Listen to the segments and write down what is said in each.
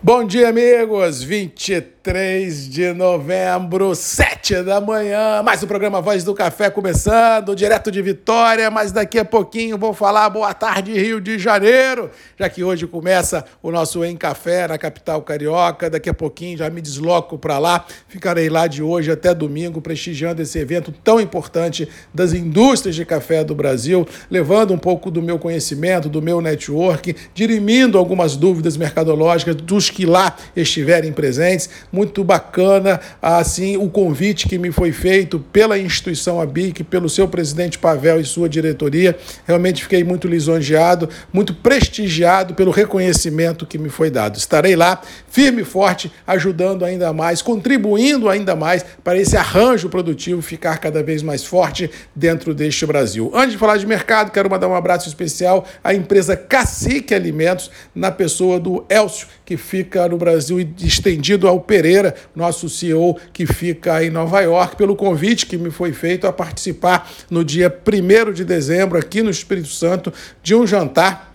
Bom dia, amigos! 23 de novembro, 7 da manhã. Mais um programa Voz do Café começando, direto de Vitória. Mas daqui a pouquinho vou falar boa tarde, Rio de Janeiro, já que hoje começa o nosso Em Café na capital carioca. Daqui a pouquinho já me desloco para lá. Ficarei lá de hoje até domingo, prestigiando esse evento tão importante das indústrias de café do Brasil, levando um pouco do meu conhecimento, do meu network, dirimindo algumas dúvidas mercadológicas dos que lá estiverem presentes. Muito bacana, assim, o convite que me foi feito pela instituição ABIC, pelo seu presidente Pavel e sua diretoria. Realmente fiquei muito lisonjeado, muito prestigiado pelo reconhecimento que me foi dado. Estarei lá, firme e forte, ajudando ainda mais, contribuindo ainda mais para esse arranjo produtivo ficar cada vez mais forte dentro deste Brasil. Antes de falar de mercado, quero mandar um abraço especial à empresa Cacique Alimentos, na pessoa do Elcio, que fica no Brasil estendido ao Pereira, nosso CEO que fica em Nova York, pelo convite que me foi feito a participar no dia 1 de dezembro, aqui no Espírito Santo, de um jantar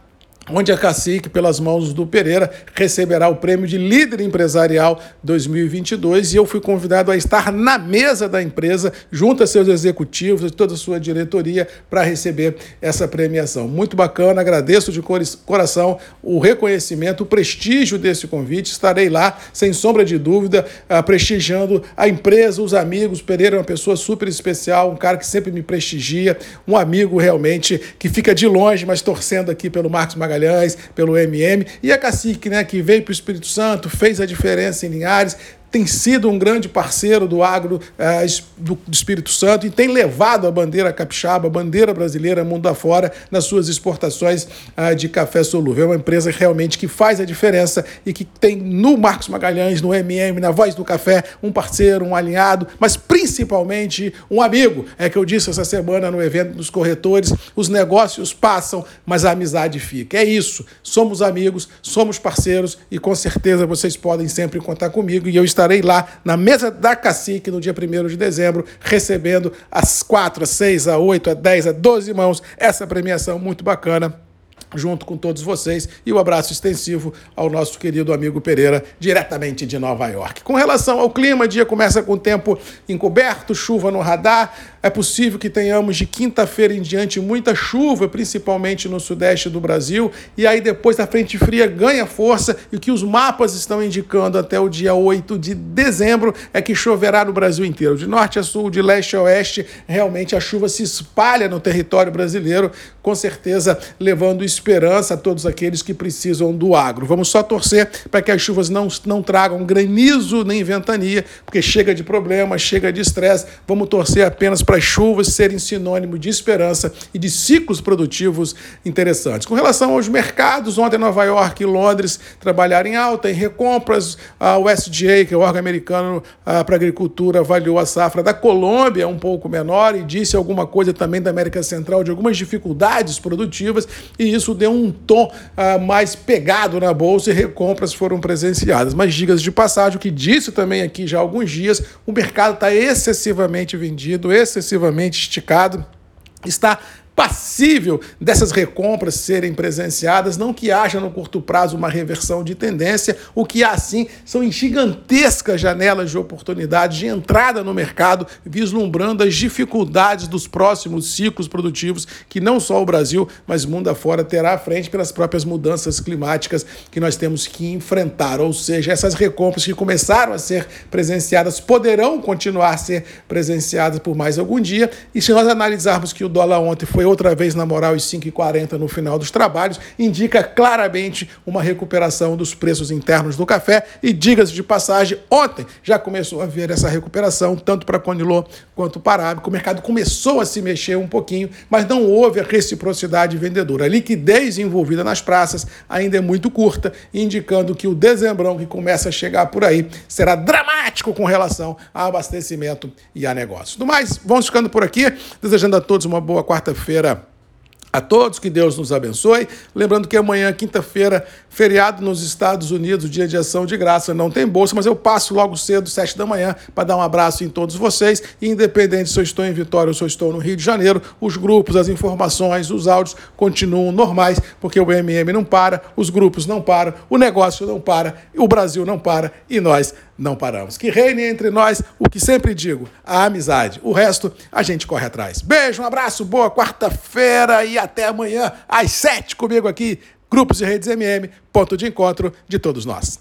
onde a Cacique, pelas mãos do Pereira, receberá o prêmio de líder empresarial 2022 e eu fui convidado a estar na mesa da empresa, junto a seus executivos e toda a sua diretoria, para receber essa premiação. Muito bacana, agradeço de coração o reconhecimento, o prestígio desse convite. Estarei lá, sem sombra de dúvida, ah, prestigiando a empresa, os amigos. O Pereira é uma pessoa super especial, um cara que sempre me prestigia, um amigo realmente que fica de longe, mas torcendo aqui pelo Marcos Magalhães Magalhães, pelo MM, e a Cacique, né, que veio para o Espírito Santo, fez a diferença em Linhares, tem sido um grande parceiro do agro eh, do, Espírito Santo e tem levado a bandeira capixaba, a bandeira brasileira mundo afora nas suas exportações eh, de café solúvel. É uma empresa realmente que faz a diferença e que tem no Marcos Magalhães, no MM, na Voz do Café, um parceiro, um alinhado, mas principalmente um amigo. É que eu disse essa semana no evento dos corretores: os negócios passam, mas a amizade fica. É isso. Somos amigos, somos parceiros e com certeza vocês podem sempre contar comigo e eu estarei estarei lá na mesa da Cacique no dia 1 de dezembro, recebendo às 4, às 6, às 8, às 10, às 12 mãos essa premiação muito bacana junto com todos vocês e o um abraço extensivo ao nosso querido amigo Pereira, diretamente de Nova York. Com relação ao clima, dia começa com tempo encoberto, chuva no radar, é possível que tenhamos de quinta-feira em diante muita chuva, principalmente no sudeste do Brasil, e aí depois a frente fria ganha força e o que os mapas estão indicando até o dia 8 de dezembro é que choverá no Brasil inteiro. De norte a sul, de leste a oeste, realmente a chuva se espalha no território brasileiro, com certeza levando esperança a todos aqueles que precisam do agro. Vamos só torcer para que as chuvas não, não tragam granizo nem ventania, porque chega de problemas, chega de estresse. Vamos torcer apenas para para as chuvas serem sinônimo de esperança e de ciclos produtivos interessantes. Com relação aos mercados, ontem Nova York e Londres trabalharam em alta, em recompras, a USDA, que é o órgão americano ah, para agricultura, avaliou a safra da Colômbia um pouco menor e disse alguma coisa também da América Central de algumas dificuldades produtivas e isso deu um tom uh, mais pegado na bolsa e recompras foram presenciadas. Mas digas de passagem, o que disse também aqui já há alguns dias, o mercado está excessivamente vendido, excessivamente esticado, está passível dessas recompras serem presenciadas, não que haja no curto prazo uma reversão de tendência, o que há sim são gigantescas janelas de oportunidade de entrada no mercado, vislumbrando as dificuldades dos próximos ciclos produtivos que não só o Brasil, mas mundo afora terá à frente pelas próprias mudanças climáticas que nós temos que enfrentar, ou seja, essas recompras que começaram a ser presenciadas poderão continuar a ser presenciadas por mais algum dia, e se nós analisarmos que o dólar ontem foi foi outra vez na moral os 5,40 no final dos trabalhos, indica claramente uma recuperação dos preços internos do café. E diga-se de passagem, ontem já começou a ver essa recuperação, tanto para Conilô quanto para Arábica. O mercado começou a se mexer um pouquinho, mas não houve a reciprocidade vendedora. A liquidez envolvida nas praças ainda é muito curta, indicando que o dezembrão que começa a chegar por aí será dramático com relação a abastecimento e a negócios. Do mais, vamos ficando por aqui, desejando a todos uma boa quarta-feira feira a todos, que Deus nos abençoe. Lembrando que amanhã, quinta-feira, feriado nos Estados Unidos, dia de ação de graça, não tem bolsa, mas eu passo logo cedo, sete da manhã, para dar um abraço em todos vocês. E independente se eu estou em Vitória ou se eu estou no Rio de Janeiro, os grupos, as informações, os áudios continuam normais, porque o MM não para, os grupos não param, o negócio não para, o Brasil não para e nós não paramos. Que reine entre nós o que sempre digo, a amizade. O resto a gente corre atrás. Beijo, um abraço, boa quarta-feira e até amanhã às sete comigo aqui, Grupos de Redes MM, ponto de encontro de todos nós.